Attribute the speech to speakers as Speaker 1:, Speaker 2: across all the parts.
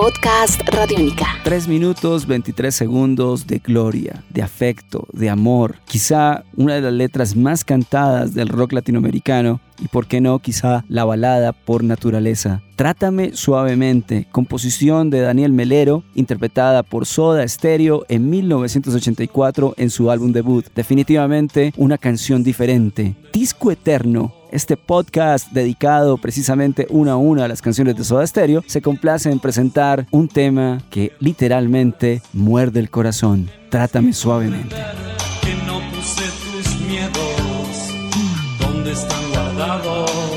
Speaker 1: Podcast Radiónica.
Speaker 2: 3 minutos 23 segundos de gloria, de afecto, de amor. Quizá una de las letras más cantadas del rock latinoamericano y por qué no quizá la balada por naturaleza. Trátame suavemente, composición de Daniel Melero, interpretada por Soda Stereo en 1984 en su álbum debut. Definitivamente una canción diferente. Disco Eterno, este podcast dedicado precisamente una a una a las canciones de Soda Stereo, se complace en presentar un tema que literalmente muerde el corazón. Trátame suavemente.
Speaker 3: Que no puse tus miedos, ¿dónde están guardados?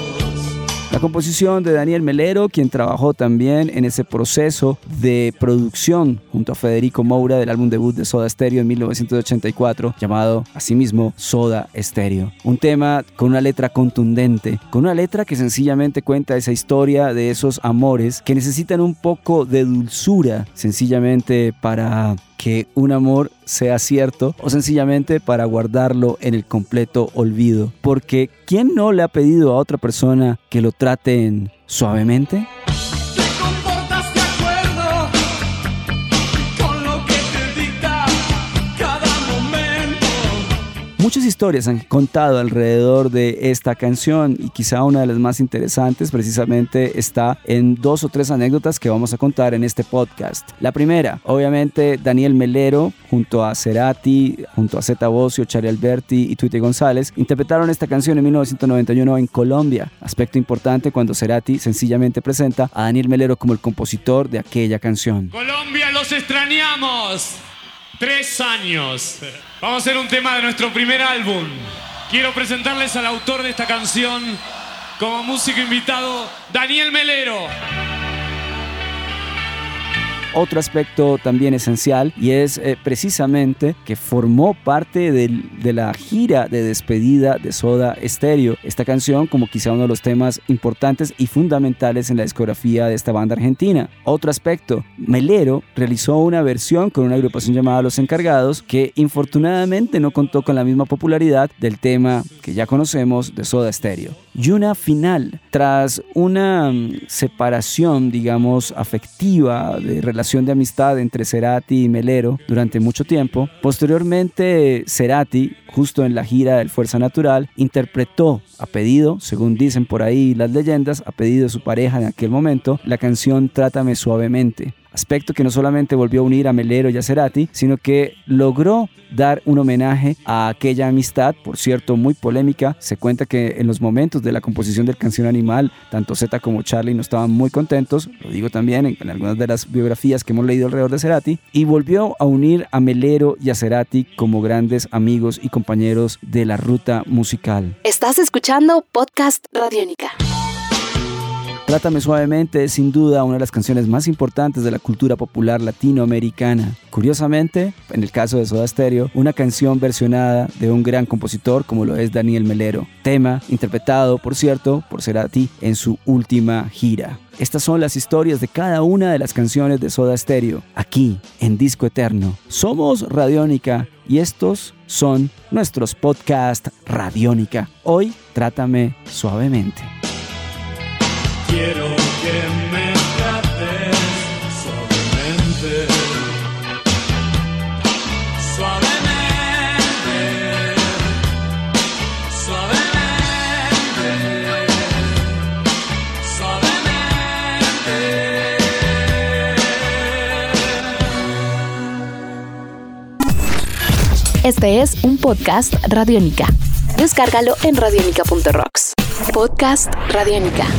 Speaker 2: Composición de Daniel Melero, quien trabajó también en ese proceso de producción junto a Federico Moura del álbum debut de Soda Stereo en 1984, llamado asimismo Soda Stereo. Un tema con una letra contundente, con una letra que sencillamente cuenta esa historia de esos amores que necesitan un poco de dulzura, sencillamente para que un amor sea cierto o sencillamente para guardarlo en el completo olvido. Porque ¿quién no le ha pedido a otra persona que lo traten suavemente? Muchas historias han contado alrededor de esta canción y quizá una de las más interesantes precisamente está en dos o tres anécdotas que vamos a contar en este podcast. La primera, obviamente Daniel Melero junto a Cerati, junto a Zeta Bosio, Charlie Alberti y Tuite González interpretaron esta canción en 1991 en Colombia. Aspecto importante cuando Cerati sencillamente presenta a Daniel Melero como el compositor de aquella canción.
Speaker 4: Colombia, los extrañamos. Tres años. Vamos a hacer un tema de nuestro primer álbum. Quiero presentarles al autor de esta canción como músico invitado, Daniel Melero.
Speaker 2: Otro aspecto también esencial y es eh, precisamente que formó parte del- de la gira de despedida de Soda Stereo. Esta canción como quizá uno de los temas importantes y fundamentales en la discografía de esta banda argentina. Otro aspecto, Melero realizó una versión con una agrupación llamada Los Encargados que infortunadamente no contó con la misma popularidad del tema que ya conocemos de Soda Stereo. Y una final, tras una mm, separación, digamos, afectiva, de relación de amistad entre Cerati y Melero durante mucho tiempo, posteriormente Cerati, justo en la gira del Fuerza Natural, interpretó a pedido, según dicen por ahí las leyendas, a pedido de su pareja en aquel momento, la canción Trátame suavemente. Aspecto que no solamente volvió a unir a Melero y a Cerati, sino que logró dar un homenaje a aquella amistad, por cierto, muy polémica. Se cuenta que en los momentos de la composición del canción Animal, tanto Zeta como Charlie no estaban muy contentos, lo digo también en, algunas de las biografías que hemos leído alrededor de Cerati, y volvió a unir a Melero y a Cerati como grandes amigos y compañeros de la ruta musical.
Speaker 1: Estás escuchando Podcast Radiónica.
Speaker 2: Trátame suavemente es sin duda una de las canciones más importantes de la cultura popular latinoamericana. Curiosamente, en el caso de Soda Stereo, una canción versionada de un gran compositor como lo es Daniel Melero. Tema interpretado, por cierto, por Cerati en su última gira. Estas son las historias de cada una de las canciones de Soda Stereo, aquí en Disco Eterno. Somos Radiónica y estos son nuestros podcast Radiónica. Hoy, trátame suavemente.
Speaker 3: Quiero que me trates suavemente. Suavemente. Suavemente. Suavemente.
Speaker 1: Este es un podcast Radiónica. Descárgalo en radiónica.rocks. Podcast Radiónica.